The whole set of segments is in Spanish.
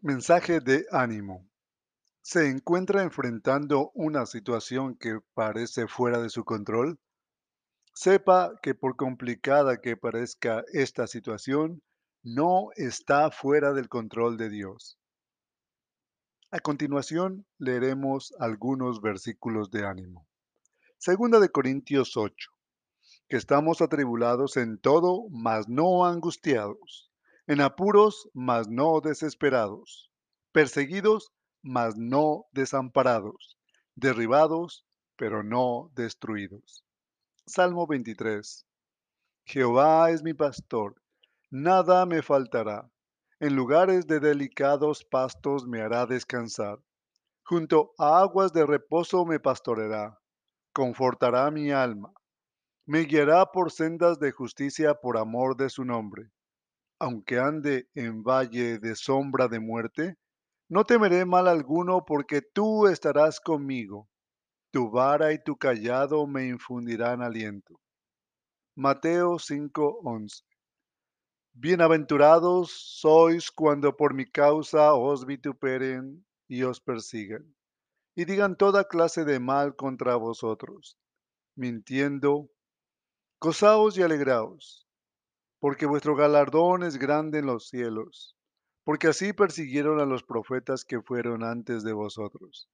Mensaje de ánimo. ¿Se encuentra enfrentando una situación que parece fuera de su control? Sepa que por complicada que parezca esta situación, no está fuera del control de Dios. A continuación, leeremos algunos versículos de ánimo. Segunda de Corintios 8. Que estamos atribulados en todo, mas no angustiados, en apuros, mas no desesperados, perseguidos, mas no desamparados, derribados, pero no destruidos. Salmo 23. Jehová es mi pastor, nada me faltará. En lugares de delicados pastos me hará descansar. Junto a aguas de reposo me pastoreará. Confortará mi alma. Me guiará por sendas de justicia por amor de su nombre. Aunque ande en valle de sombra de muerte, no temeré mal alguno porque tú estarás conmigo. Tu vara y tu callado me infundirán aliento. Mateo 5:11 Bienaventurados sois cuando por mi causa os vituperen y os persigan, y digan toda clase de mal contra vosotros, mintiendo. Gozaos y alegraos, porque vuestro galardón es grande en los cielos, porque así persiguieron a los profetas que fueron antes de vosotros.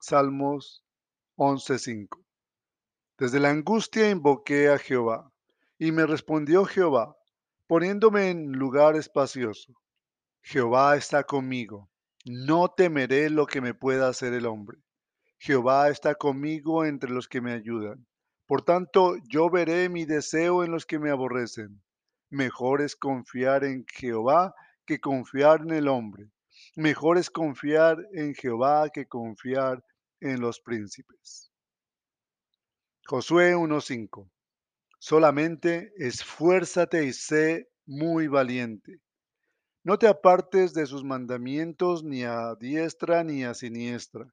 Salmos 11:5 Desde la angustia invoqué a Jehová, y me respondió Jehová poniéndome en lugar espacioso. Jehová está conmigo, no temeré lo que me pueda hacer el hombre. Jehová está conmigo entre los que me ayudan. Por tanto, yo veré mi deseo en los que me aborrecen. Mejor es confiar en Jehová que confiar en el hombre. Mejor es confiar en Jehová que confiar en los príncipes. Josué 1.5 Solamente esfuérzate y sé muy valiente. No te apartes de sus mandamientos ni a diestra ni a siniestra,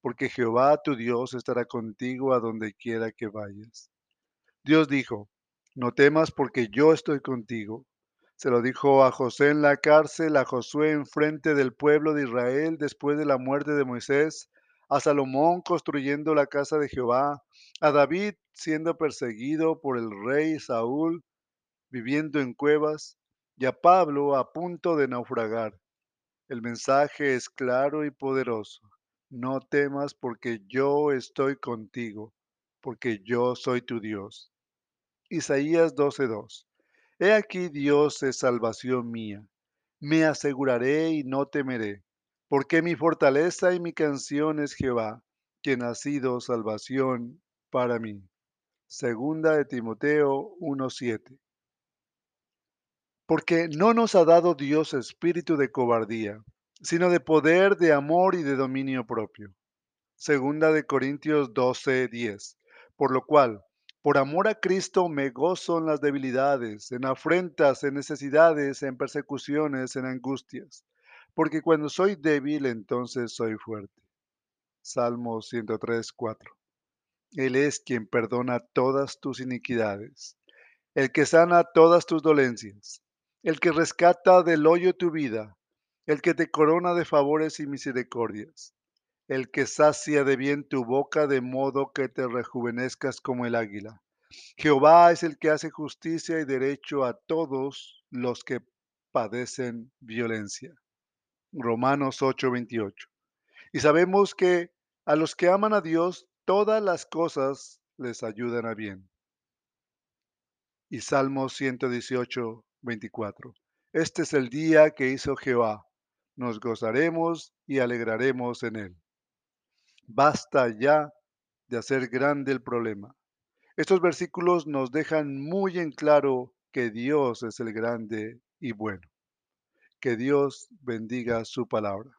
porque Jehová tu Dios estará contigo a donde quiera que vayas. Dios dijo, no temas porque yo estoy contigo. Se lo dijo a José en la cárcel, a Josué en frente del pueblo de Israel después de la muerte de Moisés, a Salomón construyendo la casa de Jehová, a David siendo perseguido por el rey Saúl, viviendo en cuevas, y a Pablo a punto de naufragar. El mensaje es claro y poderoso. No temas porque yo estoy contigo, porque yo soy tu Dios. Isaías 12:2. He aquí Dios es salvación mía. Me aseguraré y no temeré, porque mi fortaleza y mi canción es Jehová, quien ha sido salvación para mí. Segunda de Timoteo 1:7 porque no nos ha dado Dios espíritu de cobardía, sino de poder, de amor y de dominio propio. Segunda de Corintios 12, 10. Por lo cual, por amor a Cristo me gozo en las debilidades, en afrentas, en necesidades, en persecuciones, en angustias, porque cuando soy débil, entonces soy fuerte. Salmo 103, 4. Él es quien perdona todas tus iniquidades, el que sana todas tus dolencias el que rescata del hoyo tu vida, el que te corona de favores y misericordias, el que sacia de bien tu boca de modo que te rejuvenezcas como el águila. Jehová es el que hace justicia y derecho a todos los que padecen violencia. Romanos 8:28. Y sabemos que a los que aman a Dios, todas las cosas les ayudan a bien. Y Salmo 118, 24. Este es el día que hizo Jehová. Nos gozaremos y alegraremos en él. Basta ya de hacer grande el problema. Estos versículos nos dejan muy en claro que Dios es el grande y bueno. Que Dios bendiga su palabra.